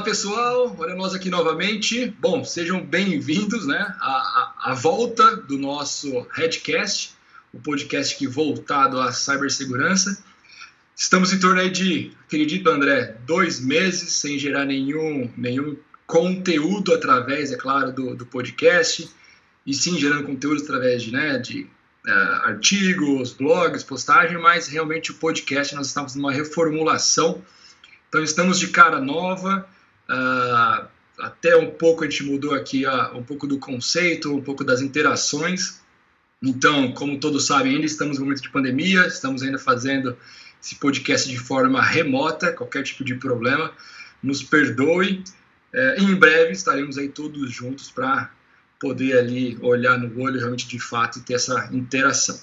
Olá pessoal, olha nós aqui novamente. Bom, sejam bem-vindos né, à, à, volta do nosso Headcast, o podcast que voltado à cibersegurança. Estamos em torno aí de, acredito André, dois meses sem gerar nenhum, nenhum conteúdo através, é claro, do, do podcast, e sim gerando conteúdo através de, né, de uh, artigos, blogs, postagem, mas realmente o podcast nós estamos numa reformulação. Então estamos de cara nova, Uh, até um pouco a gente mudou aqui uh, um pouco do conceito, um pouco das interações. Então, como todos sabem, ainda estamos no momento de pandemia, estamos ainda fazendo esse podcast de forma remota, qualquer tipo de problema, nos perdoe. É, em breve estaremos aí todos juntos para poder ali olhar no olho realmente de fato e ter essa interação.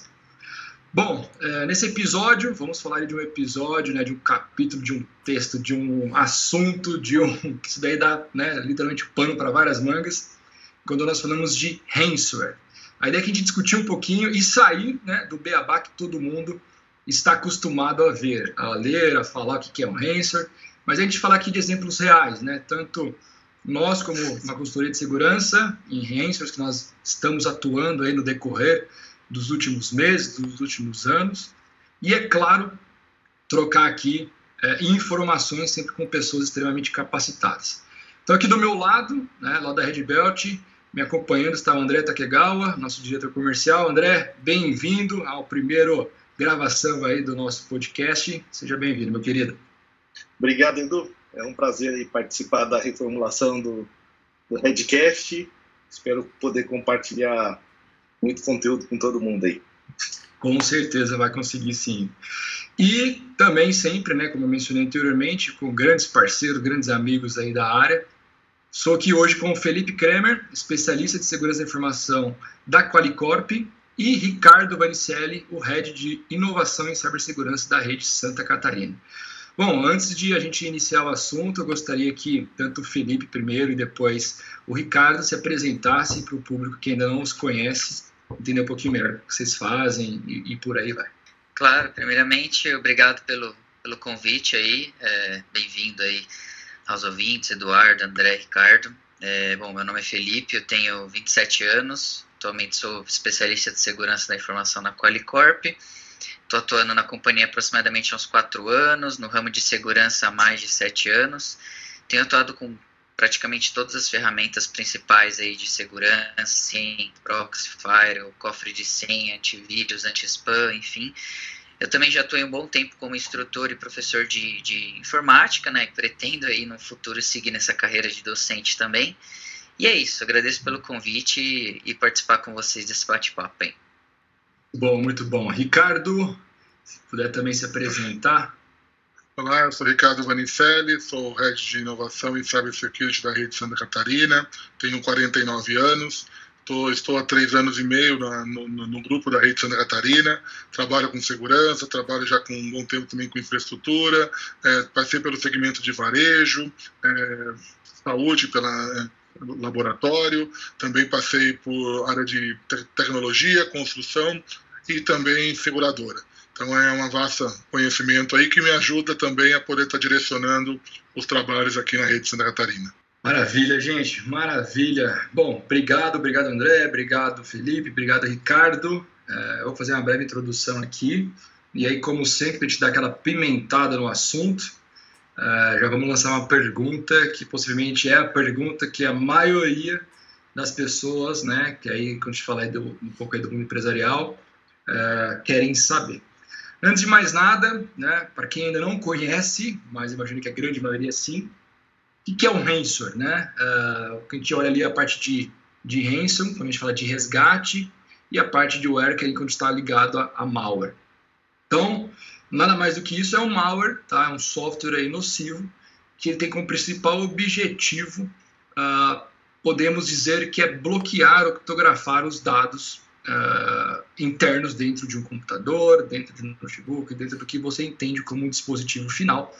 Bom, é, nesse episódio, vamos falar de um episódio, né, de um capítulo, de um texto, de um assunto, de um. isso daí dá né, literalmente pano para várias mangas, quando nós falamos de ransomware. A ideia é que a gente discutir um pouquinho e sair né, do beabá que todo mundo está acostumado a ver, a ler, a falar o que é um ransomware, mas a gente falar aqui de exemplos reais, né, tanto nós como uma consultoria de segurança em ransomwares que nós estamos atuando aí no decorrer dos últimos meses, dos últimos anos, e é claro, trocar aqui é, informações sempre com pessoas extremamente capacitadas. Então, aqui do meu lado, né, lá da Red Belt, me acompanhando está o André Takegawa, nosso diretor comercial. André, bem-vindo ao primeiro gravação aí do nosso podcast. Seja bem-vindo, meu querido. Obrigado, Edu. É um prazer participar da reformulação do, do Redcast. Espero poder compartilhar muito conteúdo com todo mundo aí. Com certeza vai conseguir sim. E também sempre, né, como eu mencionei anteriormente, com grandes parceiros, grandes amigos aí da área. Sou aqui hoje com o Felipe Kremer, especialista de segurança da informação da Qualicorp, e Ricardo Vanicelli, o head de inovação em cibersegurança da rede Santa Catarina. Bom, antes de a gente iniciar o assunto, eu gostaria que tanto o Felipe primeiro e depois o Ricardo se apresentassem para o público que ainda não os conhece entender um pouquinho melhor o que vocês fazem e, e por aí vai. Claro, primeiramente, obrigado pelo, pelo convite aí, é, bem-vindo aí aos ouvintes, Eduardo, André, Ricardo. É, bom, meu nome é Felipe, eu tenho 27 anos, atualmente sou especialista de segurança da informação na Qualicorp. Estou atuando na companhia aproximadamente há uns 4 anos, no ramo de segurança há mais de 7 anos. Tenho atuado com praticamente todas as ferramentas principais aí de segurança, sim, proxy, firewall, cofre de senha, antivírus, anti-spam, enfim. Eu também já estou um bom tempo como instrutor e professor de, de informática, né? Pretendo aí no futuro seguir nessa carreira de docente também. E é isso, agradeço pelo convite e, participar com vocês desse bate-papo. Bom, muito bom. Ricardo, se puder também se apresentar. Olá, eu sou Ricardo Vanicelli, sou Head de Inovação e Cybersecurity da Rede Santa Catarina, tenho 49 anos, tô, estou há três anos e meio no, no, no, grupo da Rede Santa Catarina, trabalho com segurança, trabalho já com um bom tempo também com infraestrutura, é, passei pelo segmento de varejo, é, saúde pela é, laboratório, também passei por área de te tecnologia, construção e também seguradora. Então é uma vasta conhecimento aí que me ajuda também a poder estar direcionando os trabalhos aqui na rede Santa Catarina. Maravilha, gente, maravilha. Bom, obrigado, obrigado André, obrigado Felipe, obrigado Ricardo. É, vou fazer uma breve introdução aqui e aí, como sempre, a gente dá aquela pimentada no assunto. É, já vamos lançar uma pergunta que possivelmente é a pergunta que a maioria das pessoas, né, que aí quando a gente fala do, um pouco aí do mundo empresarial, é, querem saber. Antes de mais nada, né, para quem ainda não conhece, mas imagino que a grande maioria sim, o que é um ransomware? Né? Uh, a gente olha ali a parte de, de ransom, quando a gente fala de resgate, e a parte de ware, que é quando está ligado a, a, malware. Então, nada mais do que isso é um malware, tá? é um software aí nocivo, que ele tem como principal objetivo, uh, podemos dizer que é bloquear ou criptografar os dados uh, internos dentro de um computador, dentro de um notebook, dentro do que você entende como um dispositivo final.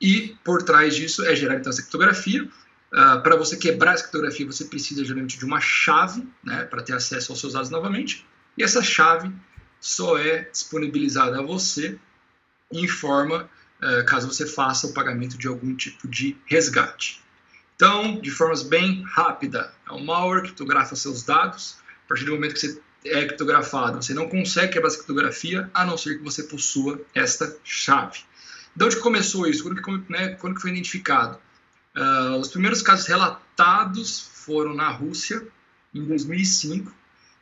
E por trás disso é gerar então essa criptografia. Uh, para você quebrar essa criptografia, você precisa geralmente de uma chave né, para ter acesso aos seus dados novamente. E essa chave só é disponibilizada a você em forma uh, caso você faça o pagamento de algum tipo de resgate. Então, de forma bem rápida, é um malware que criptografa seus dados. A partir do momento que você é criptografado, você não consegue quebrar essa criptografia, a não ser que você possua esta chave. De onde começou isso? Quando que, né, quando que foi identificado? Uh, os primeiros casos relatados foram na Rússia, em 2005, uh,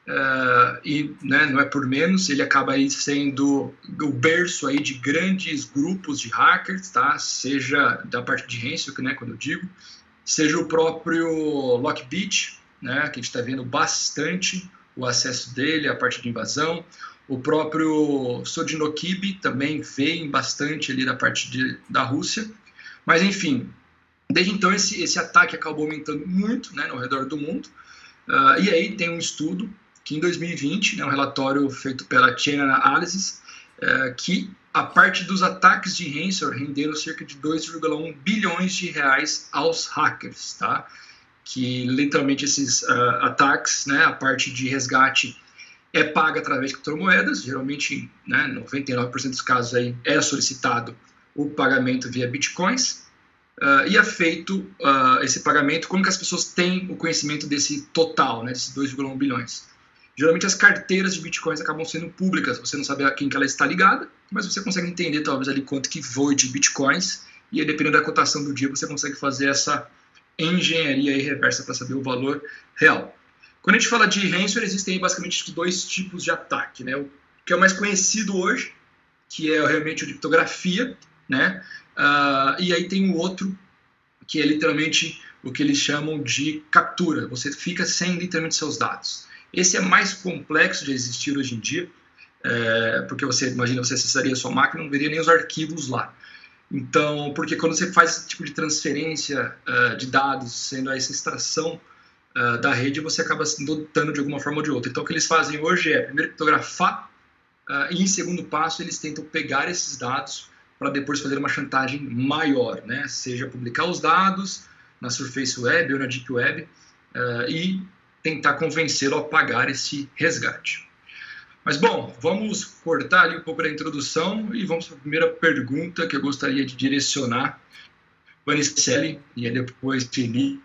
ah, e né, não é por menos, ele acaba aí sendo o berço aí de grandes grupos de hackers, tá? seja da parte de Hansel, né, quando eu digo, seja o próprio Lockbit, né, que a gente está vendo bastante o acesso dele, a parte de invasão, o próprio Sodinokibi também vem bastante ali da parte de, da Rússia. Mas, enfim, desde então esse, esse ataque acabou aumentando muito né, no redor do mundo. Uh, e aí tem um estudo que em 2020, né, um relatório feito pela Chain Analysis, uh, que a parte dos ataques de ransomware renderam cerca de 2,1 bilhões de reais aos hackers, tá? Que literalmente esses uh, ataques, né, a parte de resgate é paga através de criptomoedas, geralmente, né, 99% dos casos aí é solicitado o pagamento via bitcoins, uh, e é feito uh, esse pagamento, como que as pessoas têm o conhecimento desse total, né, desses 2,1 bilhões? Geralmente as carteiras de bitcoins acabam sendo públicas, você não sabe a quem que ela está ligada, mas você consegue entender talvez ali quanto que voe de bitcoins, e aí, dependendo da cotação do dia, você consegue fazer essa engenharia reversa para saber o valor real. Quando a gente fala de ransomware, existem basicamente dois tipos de ataque, né? O que é o mais conhecido hoje, que é realmente a criptografia, né? Uh, e aí tem o outro, que é literalmente o que eles chamam de captura. Você fica sem literalmente seus dados. Esse é mais complexo de existir hoje em dia, é, porque você imagina você acessaria a sua máquina não veria nem os arquivos lá. Então, porque quando você faz esse tipo de transferência uh, de dados, sendo essa extração uh, da rede, você acaba se dotando de alguma forma ou de outra. Então, o que eles fazem hoje é, primeiro, criptografar, uh, e em segundo passo, eles tentam pegar esses dados para depois fazer uma chantagem maior, né? seja publicar os dados na Surface Web ou na Deep Web, e tentar convencê-lo a pagar esse resgate. Mas bom, vamos cortar ali um pouco da introdução e vamos para a primeira pergunta que eu gostaria de direcionar. Vanessa e depois Felipe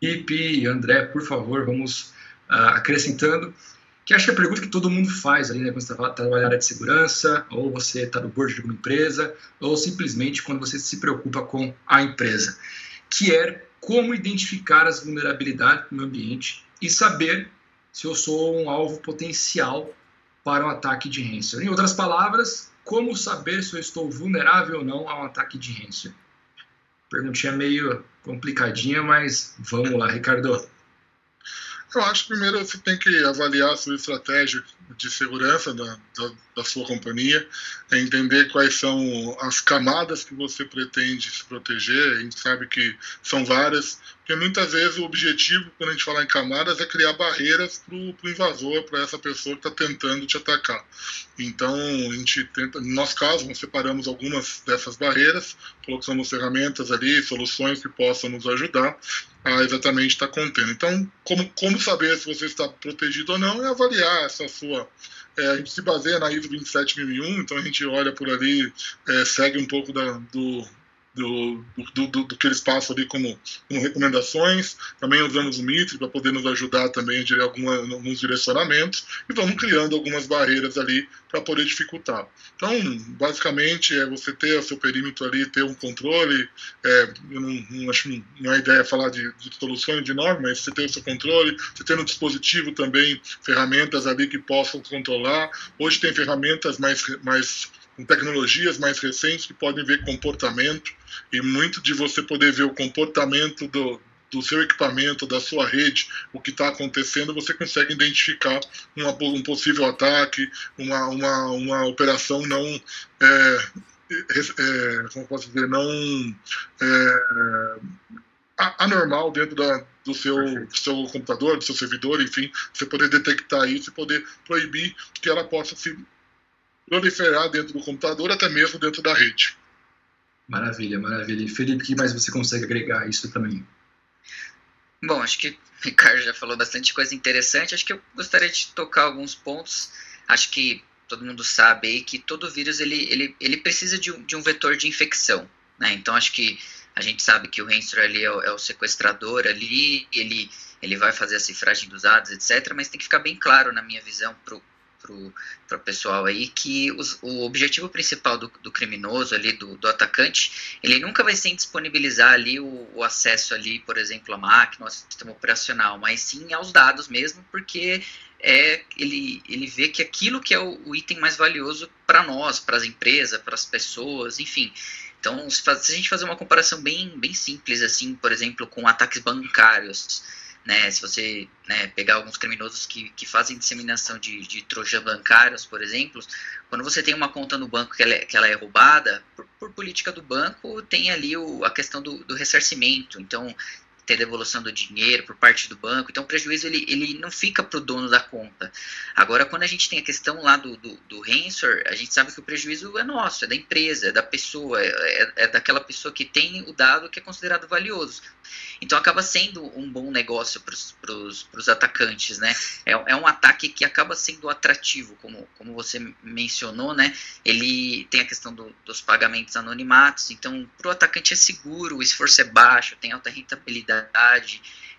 e André, por favor, vamos uh, acrescentando. Que acho que é a pergunta que todo mundo faz ali, né, quando você está trabalhando na área de segurança, ou você está no board de uma empresa, ou simplesmente quando você se preocupa com a empresa, que é como identificar as vulnerabilidades no ambiente e saber se eu sou um alvo potencial para um ataque de ransomware. Em outras palavras, como saber se eu estou vulnerável ou não a um ataque de ransomware? Perguntinha meio complicadinha, mas vamos lá, Ricardo. Eu acho que primeiro você tem que avaliar a sua estratégia de segurança da, da, da, sua companhia, é entender quais são as camadas que você pretende se proteger. A gente sabe que são várias, porque muitas vezes o objetivo, quando a gente fala em camadas, é criar barreiras para o invasor, para essa pessoa que está tentando te atacar. Então, a gente tenta, no nosso caso, nós separamos algumas dessas barreiras, colocamos ferramentas ali, soluções que possam nos ajudar a exatamente estar tá contendo. Então, como, como saber se você está protegido ou não é avaliar essa sua é, a gente se baseia na ISO 27001, então a gente olha por ali, é, segue um pouco da, do, do, do, do, do, que eles passam ali como, como recomendações. Também usamos o Mitre para poder nos ajudar também a alguma, alguns direcionamentos e vamos criando algumas barreiras ali para poder dificultar. Então, basicamente, é você ter o seu perímetro ali, ter um controle. É, eu não, não acho não é ideia falar de, de soluções de norma, mas você ter o seu controle, você ter no dispositivo também ferramentas ali que possam controlar. Hoje tem ferramentas mais, mais com tecnologias mais recentes que podem ver comportamento e muito de você poder ver o comportamento do, do seu equipamento, da sua rede, o que está acontecendo, você consegue identificar uma, um possível ataque, uma, uma, uma operação não. É, é, como posso dizer, não é, anormal dentro da, do seu, do seu computador, do seu servidor, enfim, você poder detectar isso e poder proibir que ela possa se proliferar dentro do computador, até mesmo dentro da rede. Maravilha, maravilha. E Felipe, o que mais você consegue agregar a isso também? Bom, acho que o Ricardo já falou bastante coisa interessante. Acho que eu gostaria de tocar alguns pontos. Acho que todo mundo sabe aí que todo vírus ele, ele, ele precisa de um, de um vetor de infecção. Né? Então, acho que A gente sabe que o Ransomware ali é o, é o sequestrador ali, ele, ele vai fazer a cifragem dos dados, etc. Mas tem que ficar bem claro, na minha visão, para o pessoal aí que os, o objetivo principal do, do criminoso ali, do, do, atacante, ele nunca vai ser disponibilizar ali o, o, acesso ali, por exemplo, à máquina, ao sistema operacional, mas sim aos dados mesmo, porque é ele, ele vê que aquilo que é o, o item mais valioso para nós, para as empresas, para as pessoas, enfim. Então, se, faz, se a gente fazer uma comparação bem, bem simples, assim, por exemplo, com ataques bancários, né, se você né, pegar alguns criminosos que, que fazem disseminação de, de trojan bancários, por exemplo, quando você tem uma conta no banco que ela é, que ela é roubada, por, por política do banco, tem ali o, a questão do, do ressarcimento. Então, ter devolução do dinheiro por parte do banco. Então, o prejuízo ele, ele não fica para o dono da conta. Agora, quando a gente tem a questão lá do, do, do Ransor, a gente sabe que o prejuízo é nosso, é da empresa, é da pessoa, é, é daquela pessoa que tem o dado que é considerado valioso. Então, acaba sendo um bom negócio para os atacantes, né? É, é um ataque que acaba sendo atrativo, como, como você mencionou, né? Ele tem a questão do, dos pagamentos anonimatos, então, para o atacante é seguro, o esforço é baixo, tem alta rentabilidade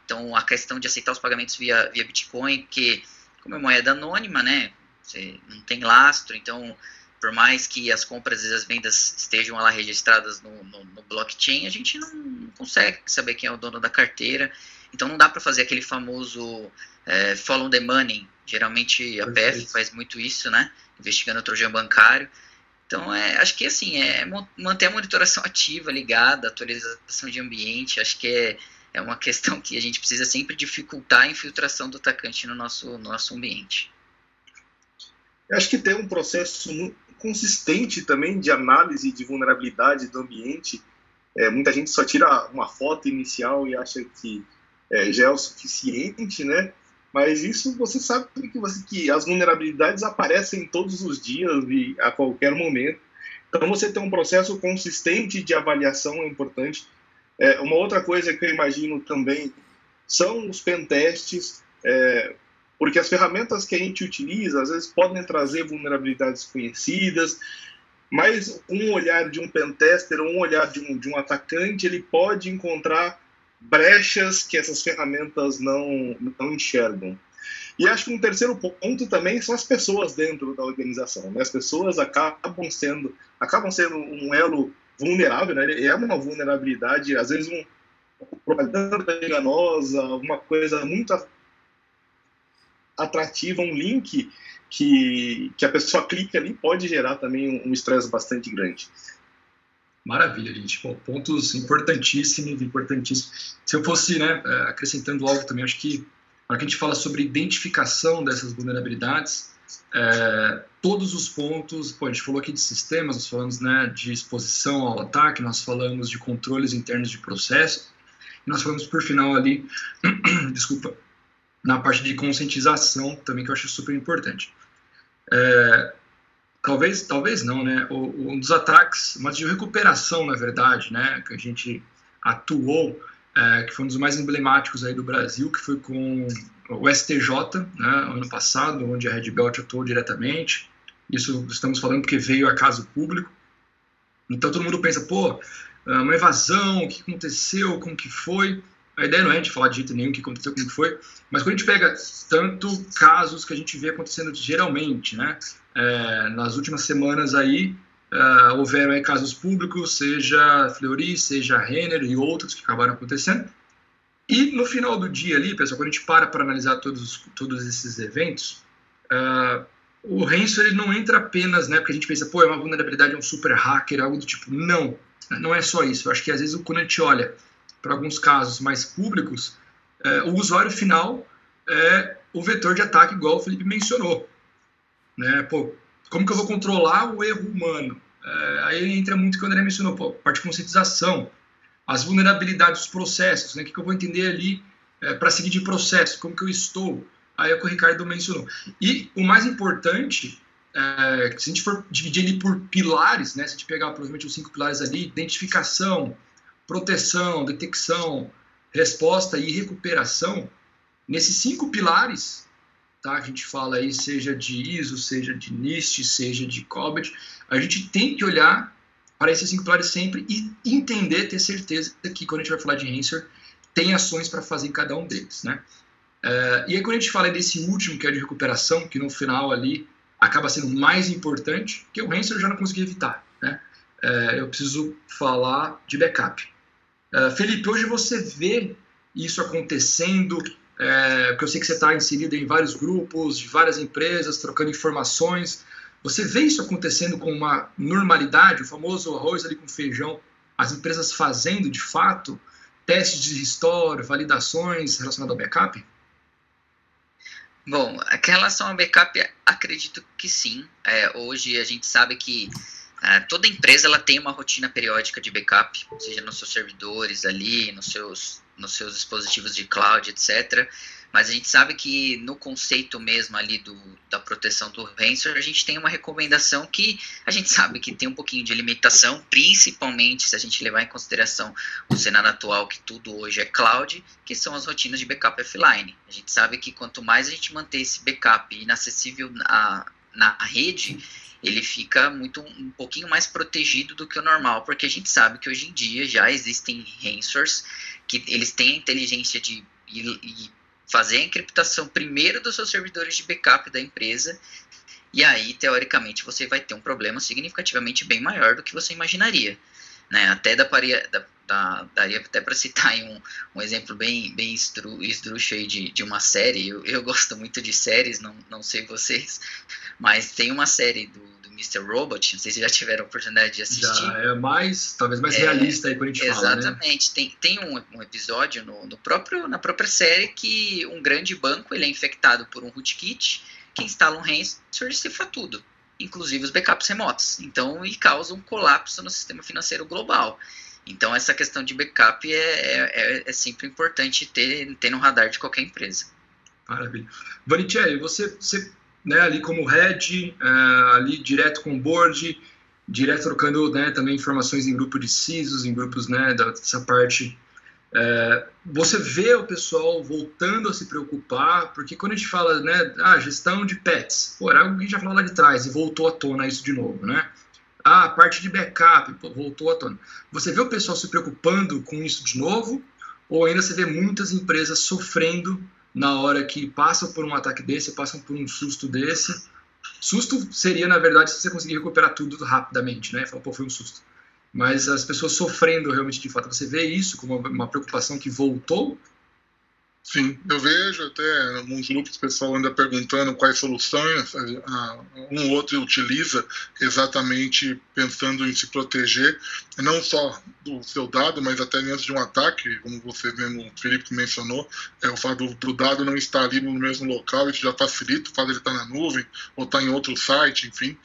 então, a questão de aceitar os pagamentos via, via Bitcoin, que, como é moeda anônima, né, você não tem lastro, então, por mais que as compras e as vendas estejam lá registradas no, no, no blockchain, a gente não consegue saber quem é o dono da carteira. Então, não dá para fazer aquele famoso é, follow the money. Geralmente, a PF faz muito isso, né, investigando o trojan bancário. Então, é, acho que assim, é manter a monitoração ativa, ligada, atualização de ambiente, acho que é, é uma questão que a gente precisa sempre dificultar a infiltração do atacante no nosso, no nosso ambiente. Eu acho que tem um processo consistente também de análise de vulnerabilidade do ambiente. É, muita gente só tira uma foto inicial e acha que é, já é o suficiente, né? Mas isso você sabe que, você, que as vulnerabilidades aparecem todos os dias e a qualquer momento. Então você ter um processo consistente de avaliação é importante. É, uma outra coisa que eu imagino também são os pentestes, é, porque as ferramentas que a gente utiliza às vezes podem trazer vulnerabilidades conhecidas, mas um olhar de um pentester ou um olhar de um, de um atacante, ele pode encontrar brechas que essas ferramentas não, não enxergam. E acho que um terceiro ponto também são as pessoas dentro da organização. Né? As pessoas acabam sendo, acabam sendo um elo vulnerável, né? É uma vulnerabilidade, às vezes um propaganda enganosa, uma coisa muito atrativa, um link que, que a pessoa clica ali pode gerar também um estresse bastante grande. Maravilha, gente. Bom, pontos importantíssimos, importantíssimos. Se eu fosse, né, é, acrescentando algo também, acho que na hora que a gente fala sobre identificação dessas vulnerabilidades, é, todos os pontos, pô, a gente falou aqui de sistemas, nós falamos né, de exposição ao ataque, nós falamos de controles internos de processo, e nós falamos por final ali, desculpa, na parte de conscientização também, que eu acho super importante. É, talvez, talvez não, né? O, um dos ataques, mas de recuperação, na verdade, né, que a gente atuou, é, que foi um dos mais emblemáticos aí do Brasil, que foi com o STJ, né, ano passado, onde a Red Belt atuou diretamente. Isso estamos falando porque veio a caso público. Então todo mundo pensa, pô, é uma evasão, o que aconteceu, como que foi. A ideia não é de falar de jeito nenhum o que aconteceu, como que foi, mas quando a gente pega tanto casos que a gente vê acontecendo geralmente, né, é, nas últimas semanas aí, uh, houveram aí casos públicos, seja Fleury, seja Renner e outros que acabaram acontecendo, e no final do dia ali, pessoal, quando a gente para para analisar todos, todos esses eventos, uh, o ransom ele não entra apenas, né, porque a gente pensa, pô, é uma vulnerabilidade, é um super hacker, algo do tipo. Não, não é só isso. Eu acho que às vezes quando a gente olha para alguns casos mais públicos, uh, o usuário final é o vetor de ataque, igual o Felipe mencionou. Né? Pô, como que eu vou controlar o erro humano? Uh, aí entra muito o que o André mencionou, pô, parte de conscientização as vulnerabilidades dos processos, né? o que, eu vou entender ali é, para seguir de processo, como que eu estou. Aí é o que o Ricardo mencionou. E o mais importante, é, se a gente for dividir ele por pilares, né? se a gente pegar provavelmente os cinco pilares ali, identificação, proteção, detecção, resposta e recuperação, nesses cinco pilares, tá? a gente fala aí, seja de ISO, seja de NIST, seja de COBIT, a gente tem que olhar para esses cinco pilares sempre e entender, ter certeza que quando a gente vai falar de Ransomware, tem ações para fazer em cada um deles, né? Uh, e aí quando a gente fala desse último, que é de recuperação, que no final ali acaba sendo mais importante, que o Ransomware já não consegui evitar, né? Uh, eu preciso falar de backup. Uh, Felipe, hoje você vê isso acontecendo, é, porque eu sei que você está inserido em vários grupos, de várias empresas, trocando informações. Você vê isso acontecendo com uma normalidade, o famoso arroz ali com feijão, as empresas fazendo de fato testes de restore, validações relacionadas ao backup? Bom, em relação ao backup, acredito que sim. É, hoje a gente sabe que é, toda empresa ela tem uma rotina periódica de backup, seja nos seus servidores ali, nos seus, nos seus dispositivos de cloud, etc. Mas a gente sabe que no conceito mesmo ali do, da proteção do ransomware, a gente tem uma recomendação que a gente sabe que tem um pouquinho de limitação, principalmente se a gente levar em consideração o cenário atual, que tudo hoje é cloud, que são as rotinas de backup offline. A gente sabe que quanto mais a gente manter esse backup inacessível na, na rede, ele fica muito um pouquinho mais protegido do que o normal, porque a gente sabe que hoje em dia já existem ransomwares que eles têm a inteligência de fazer a encriptação primeiro dos seus servidores de backup da empresa, e aí, teoricamente, você vai ter um problema significativamente bem maior do que você imaginaria. Né? Até da, da, da, daria até para citar um, um exemplo bem, bem de, de uma série. Eu, eu gosto muito de séries, não, não sei vocês, mas tem uma série do Mr. Robot, não sei se já tiveram a oportunidade de assistir. Já é mais, talvez mais é, realista aí quando a gente exatamente. fala, né? Exatamente. Tem, tem um, um episódio no, no, próprio, na própria série que um grande banco ele é infectado por um rootkit que instala um ransomware e cifra tudo, inclusive os backups remotos. Então, e causa um colapso no sistema financeiro global. Então, essa questão de backup é, é, é sempre importante ter, ter no radar de qualquer empresa. Maravilha. Vanitieri, você, você né, ali como head, uh, ali direto com o board, direto trocando né, também informações em grupo de CISOs, em grupos né, dessa parte. Uh, você vê o pessoal voltando a se preocupar, porque quando a gente fala, né, ah, gestão de pets, pô, era algo que a já falou lá de trás e voltou à tona isso de novo, né? Ah, parte de backup, pô, voltou à tona. Você vê o pessoal se preocupando com isso de novo, ou ainda você vê muitas empresas sofrendo na hora que passam por um ataque desse, passam por um susto desse. Susto seria, na verdade, se você conseguir recuperar tudo rapidamente, né? Falar, pô, foi um susto. Mas as pessoas sofrendo realmente de fato. Você vê isso como uma preocupação que voltou Sim, eu vejo até alguns grupos o pessoal anda perguntando quais soluções um ou outro utiliza exatamente pensando em se proteger, não só do seu dado, mas até antes de um ataque, como você mesmo, o Felipe mencionou, é o fato do, do dado não estar ali no mesmo local, isso já facilita de ele estar na nuvem ou estar em outro site, enfim,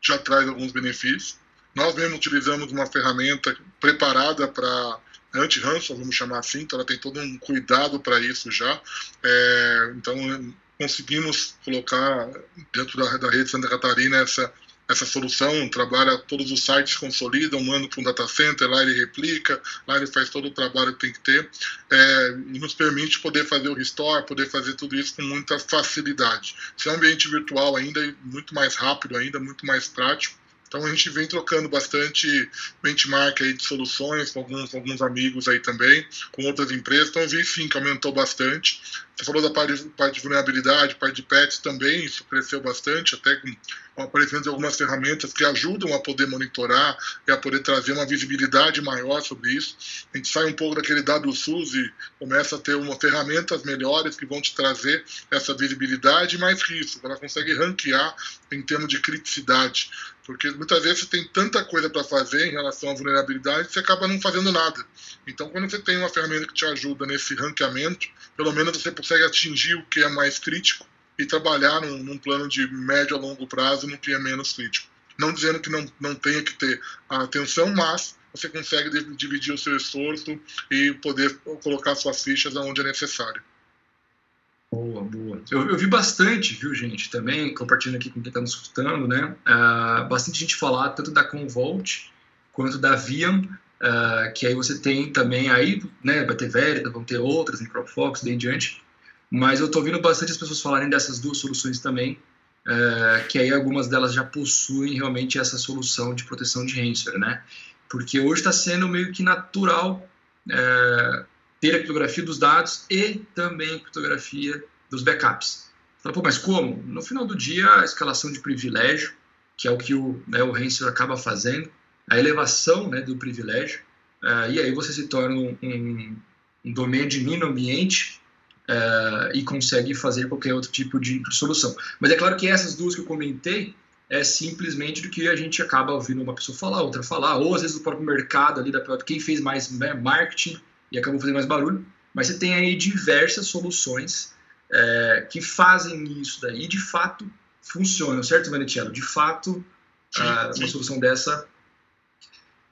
já traz alguns benefícios. Nós mesmo utilizamos uma ferramenta preparada para anti-ransom, vamos chamar assim, então ela tem todo um cuidado para isso já. É, então conseguimos colocar dentro da, da rede Santa Catarina essa essa solução, trabalha todos os sites, consolidam, manda para um data center, lá ele replica, lá ele faz todo o trabalho que tem que ter, é, e nos permite poder fazer o restore, poder fazer tudo isso com muita facilidade. Se é um ambiente virtual ainda, muito mais rápido ainda, muito mais prático, então a gente vem trocando bastante benchmark aí de soluções com alguns, alguns amigos aí também, com outras empresas. Então eu vi sim que aumentou bastante. Você falou da parte, parte de vulnerabilidade, parte de pets também, isso cresceu bastante, até com aparecendo algumas ferramentas que ajudam a poder monitorar e a poder trazer uma visibilidade maior sobre isso. A gente sai um pouco daquele dado SUS e começa a ter uma, ferramentas melhores que vão te trazer essa visibilidade, mais que isso, ela consegue ranquear em termos de criticidade. Porque muitas vezes você tem tanta coisa para fazer em relação à vulnerabilidade você acaba não fazendo nada. Então, quando você tem uma ferramenta que te ajuda nesse ranqueamento, pelo menos você consegue atingir o que é mais crítico e trabalhar num, num plano de médio a longo prazo no que é menos crítico. Não dizendo que não, não tenha que ter a atenção, mas você consegue dividir o seu esforço e poder colocar suas fichas onde é necessário. Boa, boa. Eu, eu, vi bastante, viu, gente, também, compartilhando aqui com quem está nos escutando, né? Uh, bastante gente falar tanto da Convolt quanto da Viam, uh, que aí você tem também aí, né? Vai ter Verita, vão ter outras, Microfox, daí em diante. Mas eu estou ouvindo bastante as pessoas falarem dessas duas soluções também. é, que aí algumas delas já possuem realmente essa solução de proteção de ransomware, né? Porque hoje está sendo meio que natural é, ter a criptografia dos dados e também a criptografia dos backups. Fala, pô, mas como? No final do dia, a escalação de privilégio, que é o que o, né, o ransomware acaba fazendo, a elevação né, do privilégio, uh, e aí você se torna um, um, domínio de mino ambiente uh, e consegue fazer qualquer outro tipo de solução. Mas é claro que essas duas que eu comentei é simplesmente do que a gente acaba ouvindo uma pessoa falar, outra falar, ou às vezes o próprio mercado ali, da quem fez mais né, marketing e acabou fazendo mais barulho, mas você tem aí diversas soluções é, que fazem isso daí, de fato funcionam, certo, Vanetiello? De fato, sim, ah, sim. uma solução dessa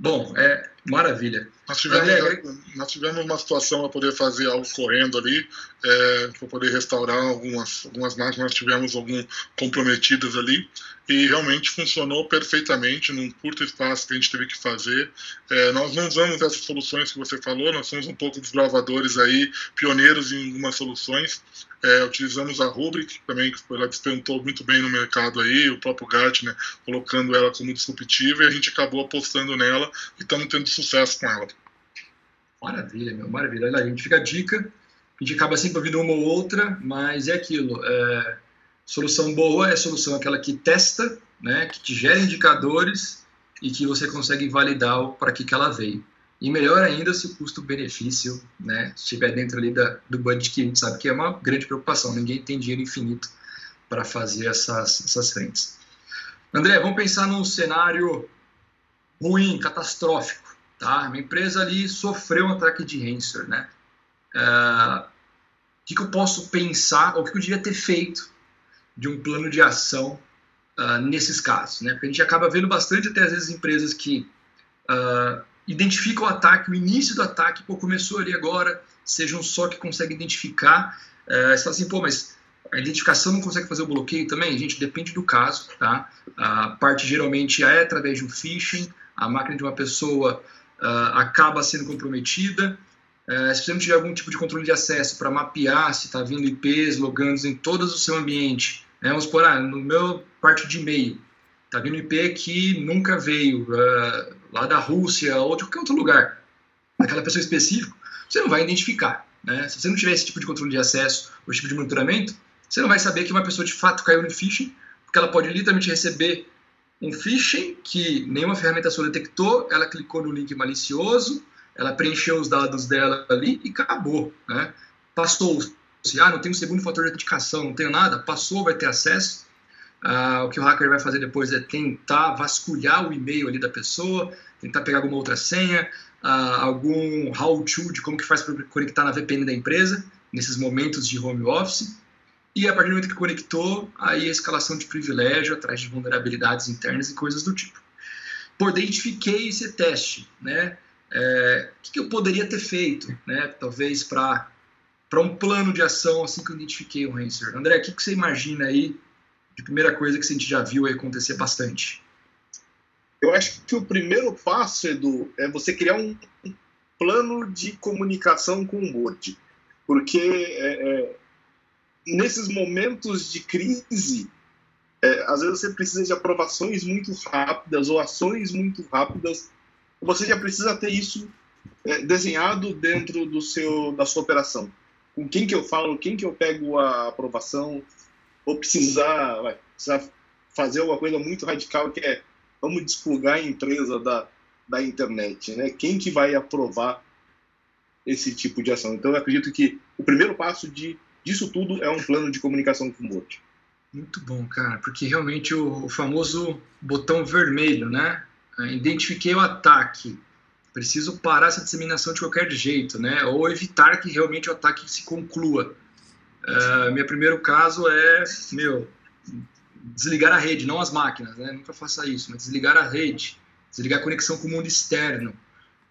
Bom, é maravilha. Nós tivemos, é, nós tivemos uma situação para poder fazer algo correndo ali, é, para poder restaurar algumas, algumas máquinas, nós tivemos algum comprometidas ali, e realmente funcionou perfeitamente num curto espaço que a gente teve que fazer. É, nós não usamos essas soluções que você falou, nós somos um pouco desbravadores aí, pioneiros em algumas soluções, é, utilizamos a Rubrik também, que ela despentou muito bem no mercado aí, o próprio Gartner colocando ela como disruptiva e a gente acabou apostando nela e estamos tendo sucesso com ela. Maravilha, meu, maravilha. Olha, a gente fica a dica, a gente acaba sempre ouvindo uma ou outra, mas é aquilo. É, solução boa é solução aquela que testa, né, que te gera indicadores e que você consegue validar para que, que ela veio. E melhor ainda se o custo-benefício né, estiver dentro ali da, do budget que a gente sabe que é uma grande preocupação. Ninguém tem dinheiro infinito para fazer essas, essas frentes. André, vamos pensar num cenário ruim, catastrófico. Tá? Uma empresa ali sofreu um ataque de ransomware. Né? Uh, o que, que, eu posso pensar, ou o que eu devia ter feito de um plano de ação uh, nesses casos? Né? Porque a gente acaba vendo bastante até às vezes empresas que uh, identifica o ataque, o início do ataque, pô, começou ali agora, seja um só que consegue identificar. É, você fala assim, pô, mas a identificação não consegue fazer o bloqueio também? Gente, depende do caso, tá? A parte geralmente é através de um phishing, a máquina de uma pessoa uh, acaba sendo comprometida. Uh, se não tiver algum tipo de controle de acesso para mapear se está vindo IPs, logandos em todo o seu ambiente, né? vamos supor, ah, no meu parte de e-mail, está vindo IP que nunca veio, uh, lá da Rússia ou de qualquer outro lugar, daquela pessoa específica, você não vai identificar. Né? Se você não tiver esse tipo de controle de acesso ou tipo de monitoramento, você não vai saber que uma pessoa de fato caiu no phishing, porque ela pode literalmente receber um phishing que nenhuma ferramenta sua detectou, ela clicou no link malicioso, ela preencheu os dados dela ali e acabou. Né? Passou. Se ah, não tem um segundo fator de autenticação, não tenho nada, passou, vai ter acesso. Ah, o que o hacker vai fazer depois é tentar vasculhar o e-mail ali da pessoa, tentar pegar alguma outra senha, ah, algum how-to de como que faz para conectar na VPN da empresa, nesses momentos de home office. E a partir do momento que conectou, aí a escalação de privilégio atrás de vulnerabilidades internas e coisas do tipo. Pô, identifiquei esse teste, né? É, o que, que, eu poderia ter feito, né? Talvez para um plano de ação assim que eu identifiquei o ransomware. André, o que, que você imagina aí de primeira coisa que a gente já viu acontecer bastante? Eu acho que o primeiro passo, Edu, é você criar um plano de comunicação com o board. Porque é, é, nesses momentos de crise, é, às vezes você precisa de aprovações muito rápidas ou ações muito rápidas. Você já precisa ter isso é, desenhado dentro do seu, da sua operação. Com quem que eu falo, quem que eu pego a aprovação, ou precisar, vai, precisar fazer alguma coisa muito radical que é vamos desplugar a empresa da, da internet, né? Quem que vai aprovar esse tipo de ação? Então, eu acredito que o primeiro passo de, disso tudo é um plano de comunicação com o bot. Muito bom, cara, porque realmente o, famoso botão vermelho, né? Identifiquei o ataque, preciso parar essa disseminação de qualquer jeito, né? Ou evitar que realmente o ataque se conclua. Uh, meu primeiro caso é, meu, desligar a rede, não as máquinas, né? Nunca faça isso, mas desligar a rede, desligar a conexão com o mundo externo.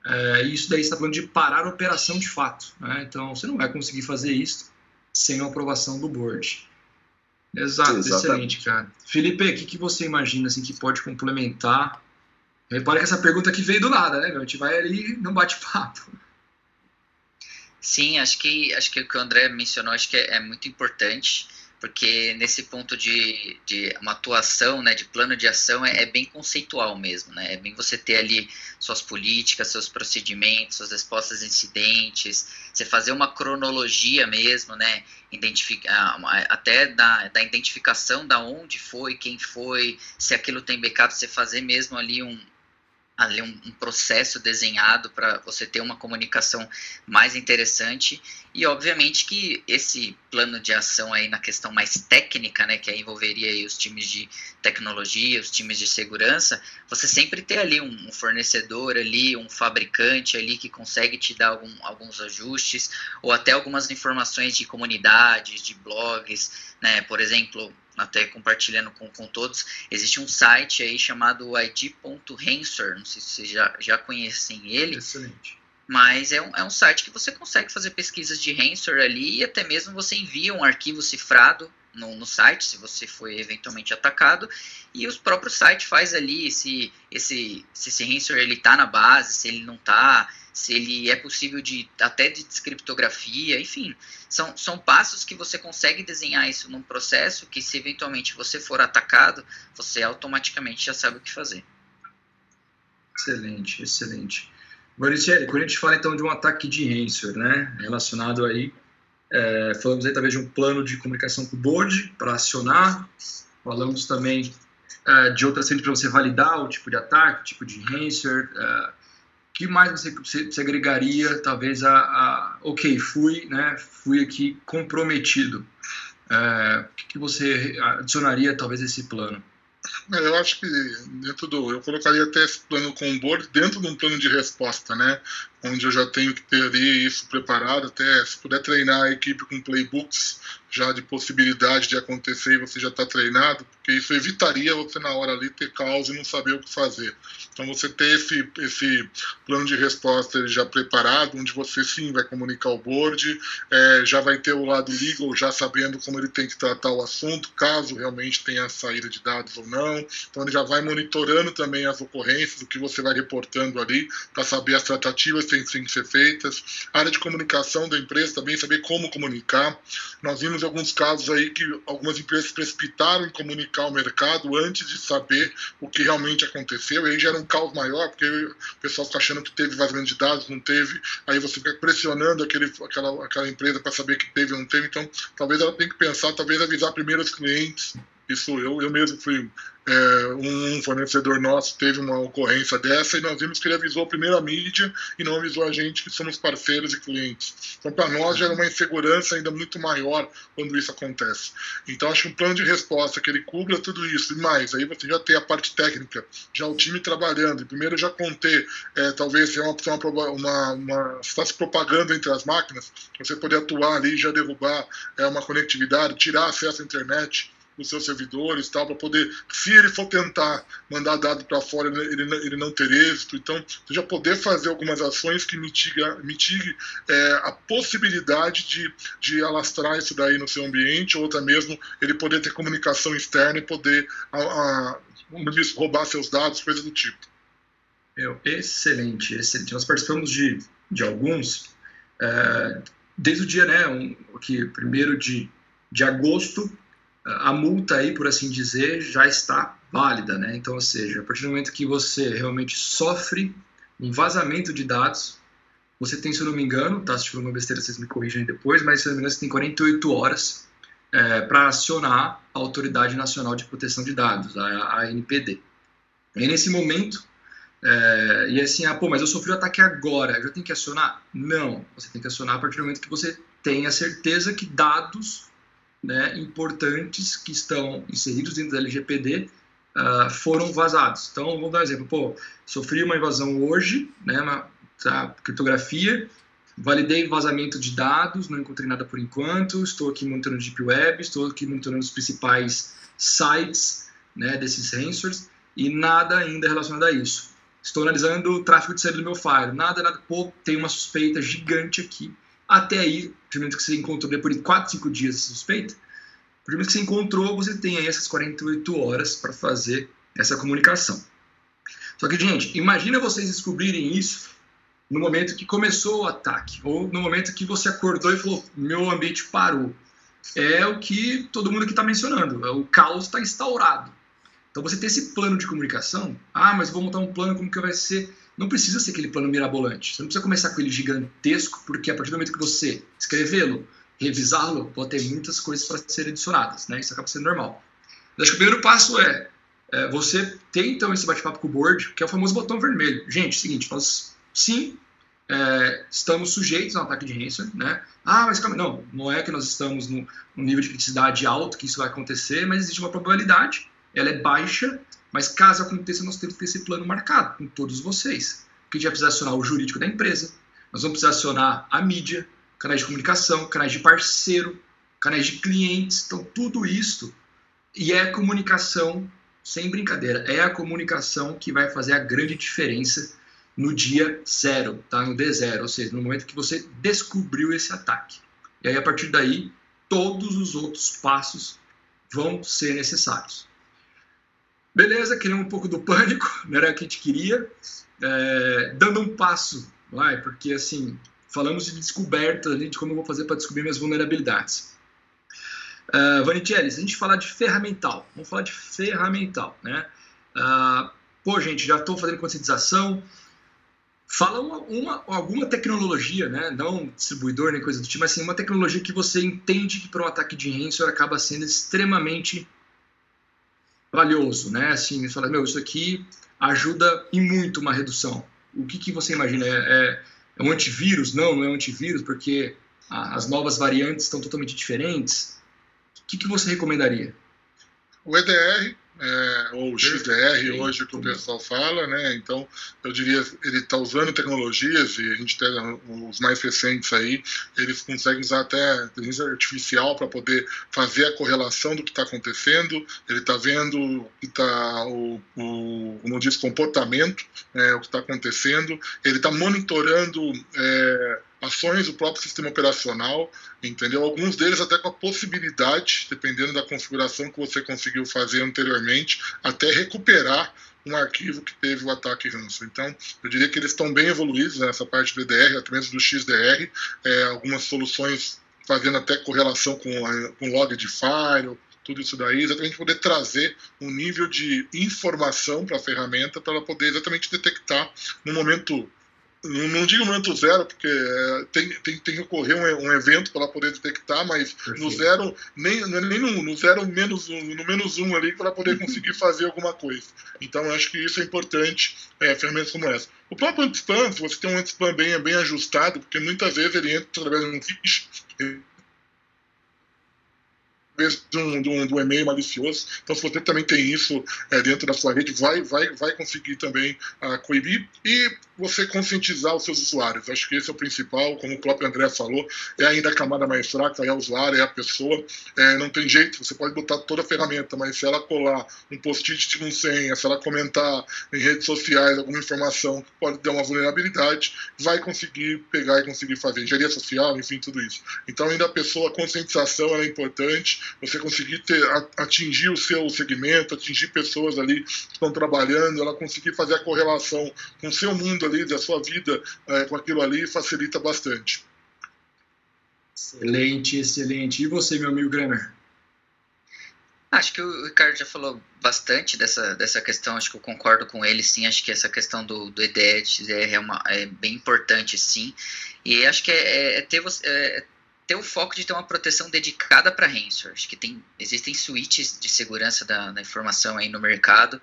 Uh, isso daí está falando de parar a operação de fato. Né? Então, você não vai conseguir fazer isso sem a aprovação do board. Exato, Exatamente. excelente, cara. Felipe, o que, que você imagina assim, que pode complementar? Repare que essa pergunta aqui veio do nada, né? A gente vai ali não bate papo. Sim, acho que acho que o que o André mencionou acho que é, é muito importante. Porque nesse ponto de, de uma atuação, né, de plano de ação, é, é, bem conceitual mesmo, né? É bem você ter ali suas políticas, seus procedimentos, suas respostas a incidentes, você fazer uma cronologia mesmo, né? Identificar, até da, da identificação da onde foi, quem foi, se aquilo tem backup, você fazer mesmo ali um, ali um, um processo desenhado para você ter uma comunicação mais interessante. E obviamente que esse plano de ação aí na questão mais técnica, né, que envolveria os times de tecnologia, os times de segurança, você sempre ter ali um, um fornecedor ali, um fabricante ali que consegue te dar algum, alguns ajustes ou até algumas informações de comunidades, de blogs, né, por exemplo, até compartilhando com, com todos, existe um site aí chamado id.rensor, não sei se vocês já, já conhecem ele. Excelente. Mas é um, é um site que você consegue fazer pesquisas de Rensor ali e até mesmo você envia um arquivo cifrado no, no, site, se você foi eventualmente atacado, e o próprio site faz ali se esse, se esse Rensor ele está na base, se ele não está, se ele é possível de até de descriptografia, enfim, são, são passos que você consegue desenhar isso num processo que se eventualmente você for atacado, você automaticamente já sabe o que fazer. Excelente, excelente. Mauriciele, quando a gente fala então de um ataque de ransomware, né, relacionado aí, é, falamos aí talvez de um plano de comunicação com o board para acionar, falamos também é, de outras frentes para você validar o tipo de ataque, o tipo de ransomware, é, que mais você, você, você agregaria, talvez, a, a, ok, fui, né, fui aqui comprometido. É, o que, você adicionaria, talvez, a esse plano? É, eu acho que dentro do. Eu colocaria até esse plano com board dentro de um plano de resposta, né? Onde eu já tenho que ter ali isso preparado, até se puder treinar a equipe com playbooks já de possibilidade de acontecer e você já está treinado, porque isso evitaria você na hora ali ter caos e não saber o que fazer. Então você ter esse, esse plano de resposta já preparado, onde você sim vai comunicar o board, é, já vai ter o lado legal já sabendo como ele tem que tratar o assunto, caso realmente tenha saída de dados ou não. Então ele já vai monitorando também as ocorrências, o que você vai reportando ali, para saber as tratativas têm que ser feitas. A área de comunicação da empresa também, saber como comunicar. Nós vimos alguns casos aí que algumas empresas precipitaram em comunicar ao mercado antes de saber o que realmente aconteceu, e aí gera um caos maior, porque o pessoal fica achando que teve vazamento de dados, não teve, aí você fica pressionando aquele, aquela, aquela empresa para saber que teve ou não teve, então talvez ela tenha que pensar, talvez avisar primeiro os clientes, isso eu, eu mesmo fui é, um fornecedor nosso teve uma ocorrência dessa e nós vimos que ele avisou primeiro a mídia e não avisou a gente que somos parceiros e clientes. Então, para nós, gera uma insegurança ainda muito maior quando isso acontece. Então, acho um plano de resposta que ele cubra tudo isso e mais, aí você já tem a parte técnica, já o time trabalhando, e primeiro já conter, é, talvez seja uma, uma, uma, está se propagando entre as máquinas, você poder atuar ali e já derrubar é, uma conectividade, tirar acesso à internet os seus servidores tal, para poder, se ele for tentar mandar dado para fora, ele, ele não ter êxito. Então, você já poder fazer algumas ações que mitiga, mitigue é, a possibilidade de, de alastrar isso daí no seu ambiente, ou até mesmo ele poder ter comunicação externa e poder a, a, roubar seus dados, coisa do tipo. Meu, excelente, excelente. Nós participamos de, de alguns, é, desde o dia, né, um, que primeiro de, de agosto a multa aí, por assim dizer, já está válida, né? Então, ou seja, a partir do momento que você realmente sofre um vazamento de dados, você tem, se eu não me engano, tá? Se tiver uma besteira, vocês me corrigem depois, mas se eu não me engano, você tem 48 horas é, para acionar a Autoridade Nacional de Proteção de Dados, a, a ANPD. E nesse momento, é, e assim, ah, pô, mas eu sofri o ataque agora, eu já tenho que acionar? Não, você tem que acionar a partir do momento que você tenha certeza que dados né, importantes que estão inseridos dentro da LGPD uh, ah, foram vazados. Então, vamos dar um exemplo. Pô, sofri uma invasão hoje, né, uma tá, criptografia, validei vazamento de dados, não encontrei nada por enquanto, estou aqui monitorando Deep Web, estou aqui monitorando os principais sites né, desses sensors e nada ainda relacionado a isso. Estou analisando o tráfego de saída do meu file, nada, nada, pô, tem uma suspeita gigante aqui até aí, primeiro que você encontrou, depois de 4, 5 dias de suspeita, primeiro que você encontrou, você tem aí essas 48 horas para fazer essa comunicação. Só que, gente, imagina vocês descobrirem isso no momento que começou o ataque, ou no momento que você acordou e falou, meu ambiente parou. é o que todo mundo aqui está mencionando. O caos está instaurado. Então você tem esse plano de comunicação. Ah, mas vou montar um plano como que vai ser. Não precisa ser aquele plano mirabolante. Você não precisa começar com ele gigantesco, porque a partir do momento que você escrevê-lo, revisá-lo, pode ter muitas coisas para serem adicionadas, né? Isso acaba sendo normal. Acho que o primeiro passo é, é você ter então esse bate-papo com o board, que é o famoso botão vermelho. Gente, é seguinte, nós sim é, estamos sujeitos a um ataque de ransomware, né? Ah, mas calma, não, não é que nós estamos no nível de criticidade alto que isso vai acontecer, mas existe uma probabilidade, ela é baixa, mas caso aconteça, nós temos que ter esse plano marcado com todos vocês. Porque a gente vai precisar acionar o jurídico da empresa, nós vamos precisar acionar a mídia, canais de comunicação, canais de parceiro, canais de clientes, então tudo isso e é a comunicação, sem brincadeira, é a comunicação que vai fazer a grande diferença no dia zero, tá? no D0, ou seja, no momento que você descobriu esse ataque. E aí, a partir daí, todos os outros passos vão ser necessários. Beleza, criamos um pouco do pânico, não era o que a gente queria. É, dando um passo, vai, porque assim, falamos de descoberta de como eu vou fazer para descobrir minhas vulnerabilidades. Uh, Vanitelli, se a gente falar de ferramental, vamos falar de ferramental, né? Uh, pô, gente, já estou fazendo conscientização. Fala uma, uma, alguma tecnologia, né? Não distribuidor nem coisa do tipo, mas assim, uma tecnologia que você entende que para um ataque de ransomware acaba sendo extremamente valioso, né? Assim, você fala, meu, isso aqui ajuda e muito uma redução. O que, que você imagina? É, é, é um antivírus? Não, não é um antivírus, porque as novas variantes estão totalmente diferentes que, que você recomendaria? O EDR, é, ou XDR hoje que o pessoal fala, né? Então eu diria ele está usando tecnologias e a gente tem os mais recentes aí, eles conseguem usar até inteligência artificial para poder fazer a correlação do que está acontecendo. Ele está vendo que está o, o como diz comportamento, né, o que está acontecendo. Ele está monitorando é, ações do próprio sistema operacional, entendeu? Alguns deles até com a possibilidade, dependendo da configuração que você conseguiu fazer anteriormente, até recuperar um arquivo que teve o ataque ransom. Então, eu diria que eles estão bem evoluídos nessa parte do EDR, até mesmo do XDR, é, algumas soluções fazendo até correlação com, a, com log de file, tudo isso daí, exatamente poder trazer um nível de informação para a ferramenta para ela poder exatamente detectar no momento não digo momento zero, porque é, tem, tem, tem que ocorrer um, um evento para ela poder detectar, mas Perfeito. no zero, nem, é nem no, no zero menos um, no menos um ali, para ela poder conseguir fazer alguma coisa. Então, eu acho que isso é importante, é, ferramentas como essa. O próprio anti-spam, se você tem um anti-spam bem, bem ajustado, porque muitas vezes ele entra através de um fiche, de um, de, um, de um, e-mail malicioso. Então, se você também tem isso é, dentro da sua rede, vai, vai, vai conseguir também uh, coibir. E você conscientizar os seus usuários. Acho que esse é o principal, como o próprio André falou, é ainda a camada mais fraca, é o usuário, é a pessoa. É, não tem jeito, você pode botar toda a ferramenta, mas se ela colar um post-it com senha, se ela comentar em redes sociais alguma informação que pode dar uma vulnerabilidade, vai conseguir pegar e conseguir fazer engenharia social, enfim, tudo isso. Então, ainda a pessoa, a conscientização é importante, você conseguir ter, atingir o seu segmento, atingir pessoas ali que estão trabalhando, ela conseguir fazer a correlação com o seu mundo ali, da sua vida é, com aquilo ali, facilita bastante. Excelente, excelente. E você, meu amigo Gramer? Acho que o Ricardo já falou bastante dessa, dessa questão, acho que eu concordo com ele, sim, acho que essa questão do, do EDET é, uma, é bem importante, sim, e acho que é, é, é ter, é, ter o foco de ter uma proteção dedicada para ransomware, acho que tem, existem suítes de segurança da, da informação aí no mercado,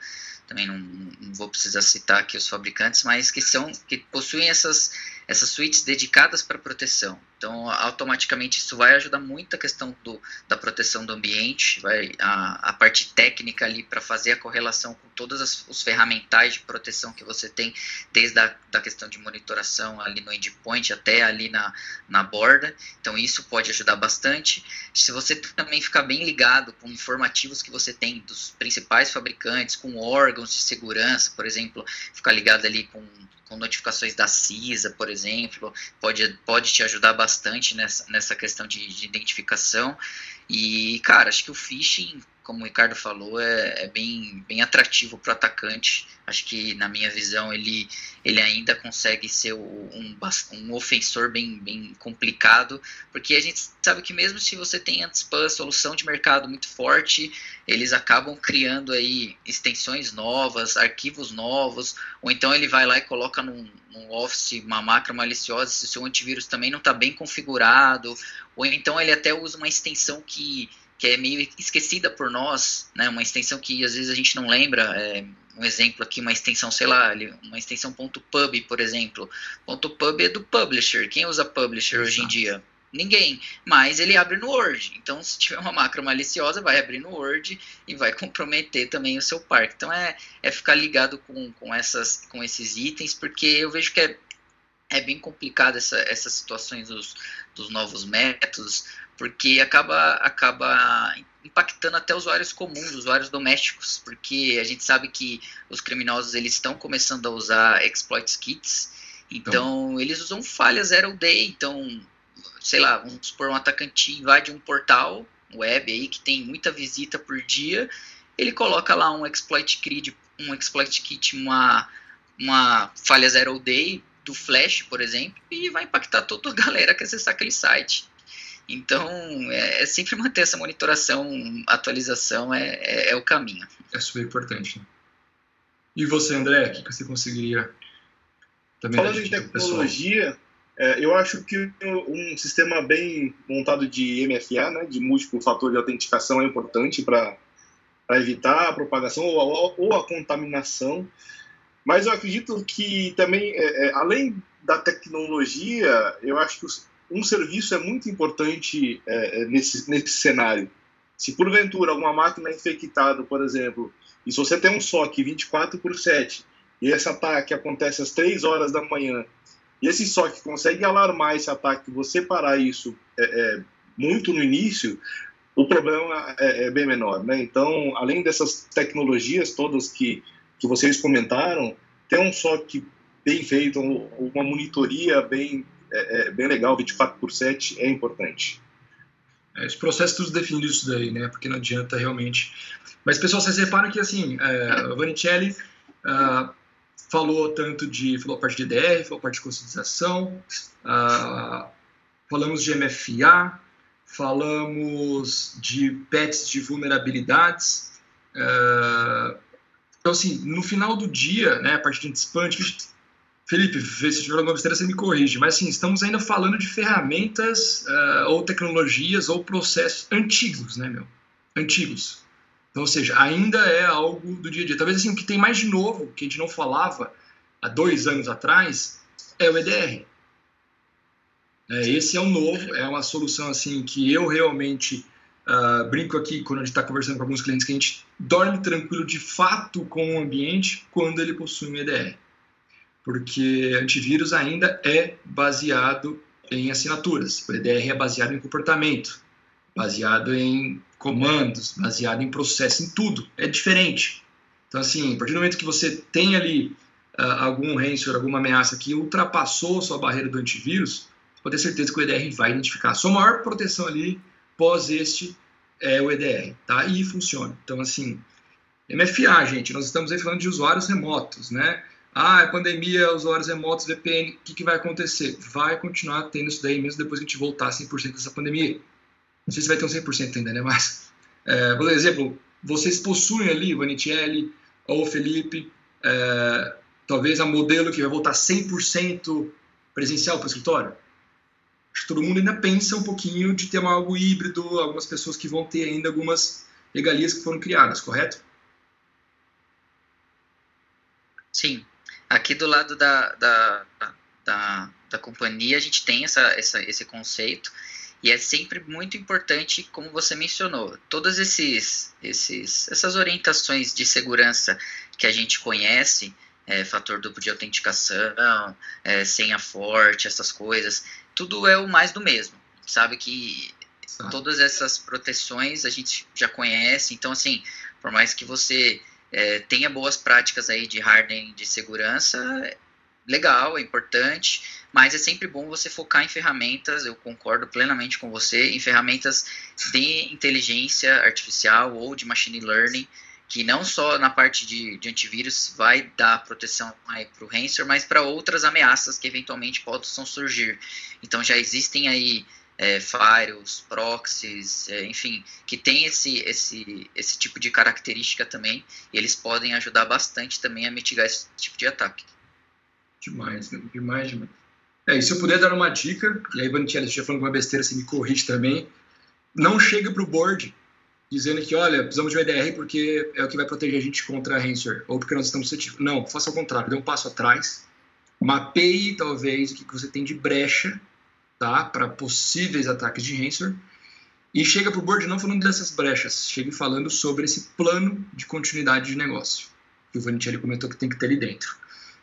também não, não, vou precisar citar aqui os fabricantes, mas que são que possuem essas essas suítes dedicadas para proteção. Então, automaticamente isso vai ajudar muito a questão do, da proteção do ambiente, vai a, a parte técnica ali para fazer a correlação com todos as, os ferramentais de proteção que você tem, desde a da questão de monitoração ali no endpoint até ali na, na borda. Então, isso pode ajudar bastante. Se você também ficar bem ligado com informativos que você tem dos principais fabricantes, com órgãos de segurança, por exemplo, ficar ligado ali com com notificações da CISA, por exemplo, pode, pode te ajudar bastante nessa, nessa questão de, de identificação. E, cara, acho que o phishing, como o Ricardo falou, é, é bem, bem atrativo para o atacante. Acho que, na minha visão, ele, ele ainda consegue ser um, um ofensor bem, bem complicado, porque a gente sabe que mesmo se você tem anti-spam, solução de mercado muito forte, eles acabam criando aí extensões novas, arquivos novos, ou então ele vai lá e coloca num, num Office uma macro maliciosa se o seu antivírus também não está bem configurado, ou então ele até usa uma extensão que que é meio esquecida por nós, né? Uma extensão que às vezes a gente não lembra. É, um exemplo aqui, uma extensão, sei lá, uma extensão .pub, por exemplo. .pub é do publisher. Quem usa publisher Exato. hoje em dia? Ninguém, mas ele abre no Word. Então, se tiver uma macro maliciosa, vai abrir no Word e vai comprometer também o seu parque. Então, é, é ficar ligado com, com, essas, com esses itens, porque eu vejo que é, é bem complicado essa, essas situações dos, dos novos métodos, porque acaba, acaba impactando até usuários comuns, usuários domésticos, porque a gente sabe que os criminosos eles estão começando a usar exploits kits, então, então. eles usam falhas zero day, então, sei lá, vamos supor um atacante invade um portal web aí que tem muita visita por dia, ele coloca lá um exploit kit, um exploit kit, uma uma falha zero day do Flash, por exemplo, e vai impactar toda a galera que acessar aquele site. Então, é, é sempre manter essa monitoração, atualização é, é, é, o caminho. É super importante. Né? E você, André, o que você conseguiria também Falando em tecnologia, é, eu acho que um sistema bem montado de MFA, né, de múltiplo fator de autenticação, é importante para evitar a propagação ou, ou, a contaminação. Mas eu acredito que também, é, é, além da tecnologia, eu acho que os, um serviço é muito importante é, é, nesse, nesse cenário. Se porventura alguma máquina é infectada, por exemplo, e se você tem um SOC 24 por 7 e esse ataque acontece às 3 horas da manhã, e esse SOC consegue alarmar esse ataque, você parar isso é, é, muito no início, o problema é, é, bem menor. Né? Então, além dessas tecnologias todas que, que vocês comentaram, ter um SOC bem feito, uma monitoria bem é, é bem legal, 24 por 7 é importante. É, os processos todos definidos isso daí, né? Porque não adianta realmente. Mas, pessoal, vocês reparam que, assim, é, Vanicelli uh, falou tanto de. falou a parte de EDR, falou a parte de conscientização, uh, falamos de MFA, falamos de pets de vulnerabilidades. Uh, então, assim, no final do dia, né, a parte de spam, Felipe, se tiver alguma besteira, você me corrige. Mas, assim, estamos ainda falando de ferramentas uh, ou tecnologias ou processos antigos, né, meu? Antigos. Então, ou seja, ainda é algo do dia a dia. Talvez, assim, o que tem mais de novo, que a gente não falava há dois anos atrás, é o EDR. É, esse é o novo, é uma solução, assim, que eu realmente uh, brinco aqui quando a gente está conversando com alguns clientes que a gente dorme tranquilo de fato com o ambiente quando ele possui um EDR porque antivírus ainda é baseado em assinaturas. O EDR é baseado em comportamento, baseado em comandos, baseado em processo, em tudo. É diferente. Então, assim, a partir do momento que você tem ali uh, algum ransomware, alguma ameaça que ultrapassou sua barreira do antivírus, pode ter certeza que o EDR vai identificar. Sua maior proteção ali, pós este, é o EDR, tá? E funciona. Então, assim, MFA, gente, nós estamos aí falando de usuários remotos, né? Ah, é pandemia, usuários remotos, VPN, o que, que vai acontecer? Vai continuar tendo isso daí mesmo depois que a gente voltar 100% dessa pandemia. Não sei se vai ter um 100% ainda, né? Mas, é, por exemplo, vocês possuem ali, o Vanitelli ou o Felipe, é, talvez a modelo que vai voltar 100% presencial para o escritório? Acho que todo mundo ainda pensa um pouquinho de ter algo híbrido, algumas pessoas que vão ter ainda algumas regalias que foram criadas, correto? Sim, Aqui do lado da, da, da, da companhia, a gente tem essa, essa, esse conceito. E é sempre muito importante, como você mencionou, todas esses, esses, essas orientações de segurança que a gente conhece, é, fator duplo de autenticação, é, senha forte, essas coisas, tudo é o mais do mesmo. Sabe? Que todas essas proteções a gente já conhece, então assim, por mais que você é, tenha boas práticas aí de hardening de segurança, legal, é importante, mas é sempre bom você focar em ferramentas, eu concordo plenamente com você, em ferramentas de inteligência artificial ou de machine learning, que não só na parte de, de antivírus vai dar proteção para o ransomware, mas para outras ameaças que eventualmente possam surgir. Então já existem aí é, firewalls, proxies, é, enfim, que tem esse, esse, esse tipo de característica também, e eles podem ajudar bastante também a mitigar esse tipo de ataque. Demais, demais, demais. É, e se eu puder dar uma dica, e aí, Vanitielli, se estiver falando uma besteira, você me corrige também, não chega para o board dizendo que, olha, precisamos de um EDR porque é o que vai proteger a gente contra a ransomware, ou porque nós estamos suscetíveis. Não, faça o contrário, dê um passo atrás, mapeie, talvez, o que você tem de brecha, tá, para possíveis ataques de ransomware, e chega para o board não falando dessas brechas, chegue falando sobre esse plano de continuidade de negócio, que o Vanitielli comentou que tem que ter ali dentro.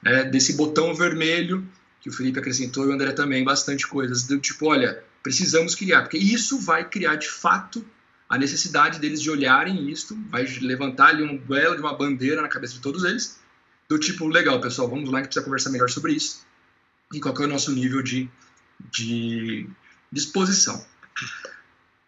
É, desse botão vermelho, que o Felipe acrescentou e o André também, bastante coisas, do tipo, olha, precisamos criar, porque isso vai criar de fato a necessidade deles de olharem isto, vai levantar ali um belo de uma bandeira na cabeça de todos eles, do tipo, legal, pessoal, vamos lá que precisa conversar melhor sobre isso, e qual é o nosso nível de, de disposição.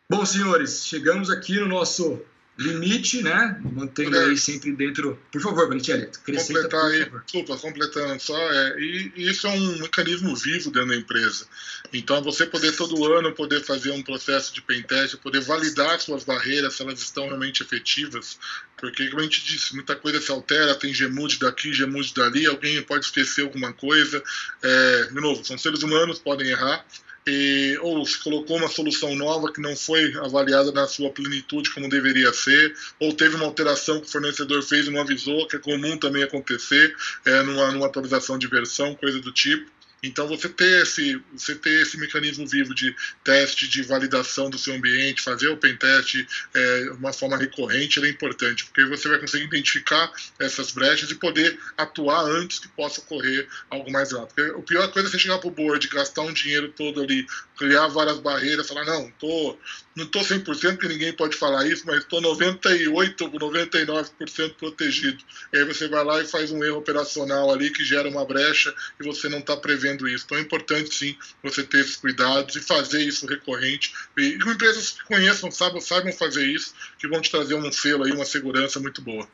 Bom, senhores, chegamos aqui no nosso limite, né? Mantendo aí sempre dentro. Por favor, Bonicelli, completar aí, desculpa, completando só, é, e, e, isso é um mecanismo vivo dentro da empresa. Então, você poder todo ano poder fazer um processo de pentest, poder validar suas barreiras, se elas estão realmente efetivas, porque, como a gente disse, muita coisa se altera, tem gemude daqui, gemude dali, alguém pode esquecer alguma coisa. É, de novo, são seres humanos, podem errar e, ou se colocou uma solução nova que não foi avaliada na sua plenitude como deveria ser, ou teve uma alteração que o fornecedor fez e não avisou, que é comum também acontecer é, numa, numa atualização de versão, coisa do tipo. Então você ter esse, você ter esse mecanismo vivo de teste, de validação do seu ambiente, fazer o pentest é, uma forma recorrente é importante, porque você vai conseguir identificar essas brechas e poder atuar antes que possa ocorrer algo mais grave. Porque a pior coisa é você chegar para o board, gastar um dinheiro todo ali, criar várias barreiras, falar, não, tô, não estou 100% porque ninguém pode falar isso, mas estou 98%, 99% protegido. E aí você vai lá e faz um erro operacional ali que gera uma brecha e você não está prevendo isso. Então é importante sim você ter esses cuidados e fazer isso recorrente. E que empresas que conheçam, saibam, saibam fazer isso, que vão te trazer um selo aí, uma segurança muito boa.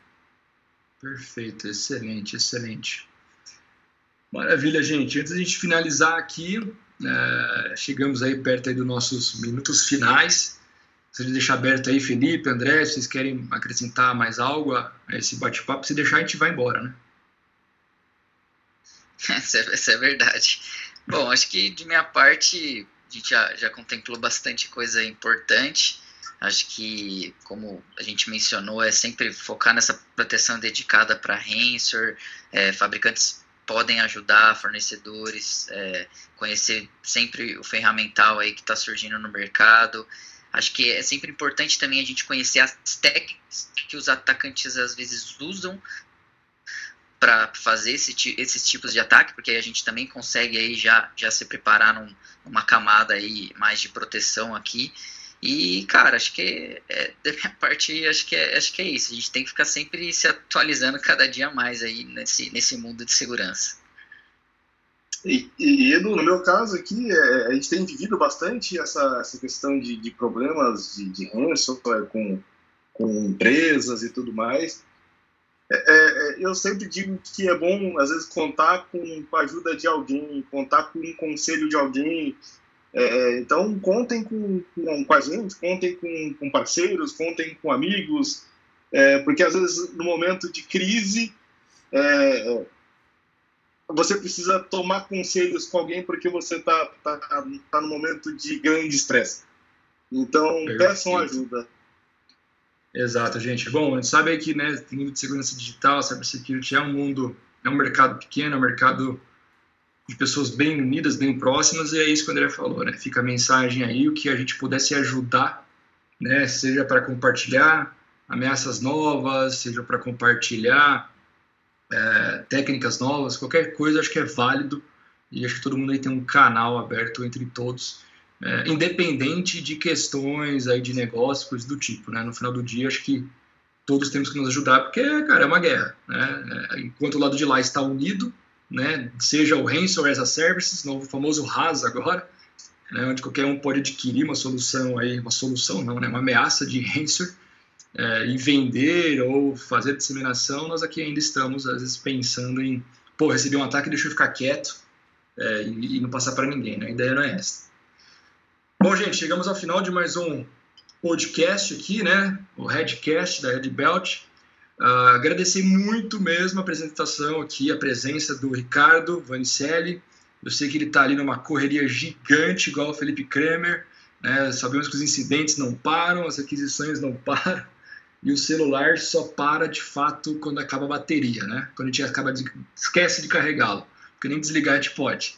Perfeito, excelente, excelente. Maravilha, gente. Antes de a gente finalizar aqui, é, chegamos aí perto aí dos nossos minutos finais. Se deixar aberto aí, Felipe, André, se vocês querem acrescentar mais algo a, esse bate-papo, se deixar a gente vai embora, né? Isso é, isso é verdade. Bom, acho que de minha parte a gente já, já contemplou bastante coisa importante. Acho que, como a gente mencionou, é sempre focar nessa proteção dedicada para ransomware, é, fabricantes podem ajudar fornecedores, é, conhecer sempre o ferramental aí que está surgindo no mercado. Acho que é sempre importante também a gente conhecer as técnicas que os atacantes às vezes usam para fazer esse, esses tipos de ataque, porque a gente também consegue aí já, já se preparar num, numa camada aí mais de proteção aqui. E, cara, acho que é, da minha parte, acho que, é, acho que é isso. A gente tem que ficar sempre se atualizando cada dia mais aí nesse, nesse mundo de segurança. E, e Edu, no meu caso aqui, é, a gente tem vivido bastante essa, essa questão de, de problemas de, de ransomware com, com empresas e tudo mais. É, é, eu sempre digo que é bom, às vezes, contar com a ajuda de alguém, contar com um conselho de alguém, é, então, contem com, com, com, a gente, contem com, com parceiros, contem com amigos, é, porque às vezes no momento de crise é, você precisa tomar conselhos com alguém porque você está tá, tá no momento de grande estresse. Então, Perfeito. peçam ajuda. Exato, gente. Bom, a gente sabe que né, tem de segurança digital, cybersecurity é um mundo, é um mercado pequeno, é um mercado de pessoas bem unidas, bem próximas, e é isso que o André falou, né? Fica a mensagem aí, o que a gente pudesse ajudar, né? Seja para compartilhar ameaças novas, seja para compartilhar é, técnicas novas, qualquer coisa acho que é válido, e acho que todo mundo aí tem um canal aberto entre todos, é, independente de questões aí de negócios do tipo, né? No final do dia, acho que todos temos que nos ajudar, porque, cara, é uma guerra, né? É, enquanto o lado de lá está unido, né? seja o Hansel as a Services, no famoso RAS agora, né? onde qualquer um pode adquirir uma solução aí, uma solução não, né? uma ameaça de Hansel é, e vender ou fazer disseminação, nós aqui ainda estamos às vezes pensando em, pô, recebi um ataque, deixa eu ficar quieto é, e, e, não passar para ninguém, né? a ideia não é essa. Bom, gente, chegamos ao final de mais um podcast aqui, né? O Redcast da Red Belt. Uh, agradecer muito mesmo a apresentação aqui, a presença do Ricardo Vanicelli. Eu sei que ele está ali numa correria gigante, igual o Felipe Kramer. Né? Sabemos que os incidentes não param, as aquisições não param, e o celular só para de fato quando acaba a bateria, né? Quando a gente acaba de, esquece de carregá-lo, porque nem desligar a gente pode.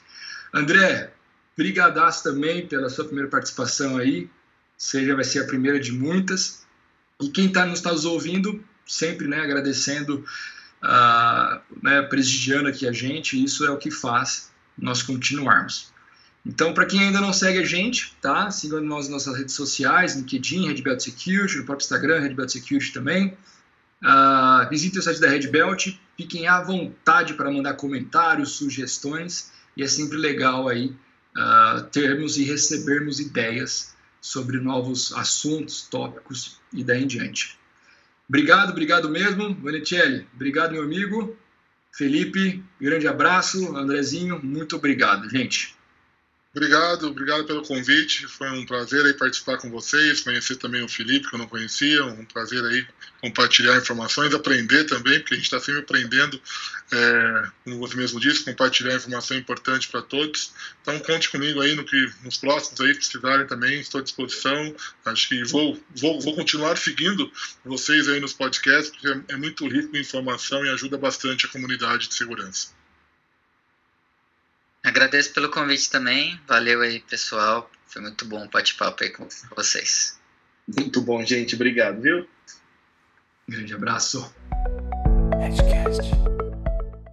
André, brigadaço também pela sua primeira participação aí. Seja vai ser a primeira de muitas. E quem está nos, tá nos ouvindo, sempre né, agradecendo, uh, né, prestigiando aqui a gente, isso é o que faz nós continuarmos. Então, para quem ainda não segue a gente, tá? Siga nós nas nossas redes sociais, LinkedIn, Red Belt Security, no próprio Instagram, Red Belt Security também. Uh, visite o site da Red Belt, fiquem à vontade para mandar comentários, sugestões, e é sempre legal aí uh, termos e recebermos ideias sobre novos assuntos, tópicos e daí em diante. Obrigado, obrigado mesmo, Vanetielli. Obrigado, meu amigo. Felipe, grande abraço. Andrezinho, muito obrigado, gente. Obrigado, obrigado pelo convite. Foi um prazer aí participar com vocês, conhecer também o Felipe, que eu não conhecia. Um prazer aí compartilhar informações, aprender também, porque a gente está sempre aprendendo, é, como você mesmo disse, compartilhar informação importante para todos. Então conte comigo aí no que nos próximos aí precisarem também, estou à disposição. Acho que vou, vou, vou continuar seguindo vocês aí nos podcasts, porque é, é muito rico em informação e ajuda bastante a comunidade de segurança. Agradeço pelo convite também. Valeu aí, pessoal. Foi muito bom o bate-papo aí com vocês. Muito bom, gente. Obrigado, viu? Grande abraço. Edgecast.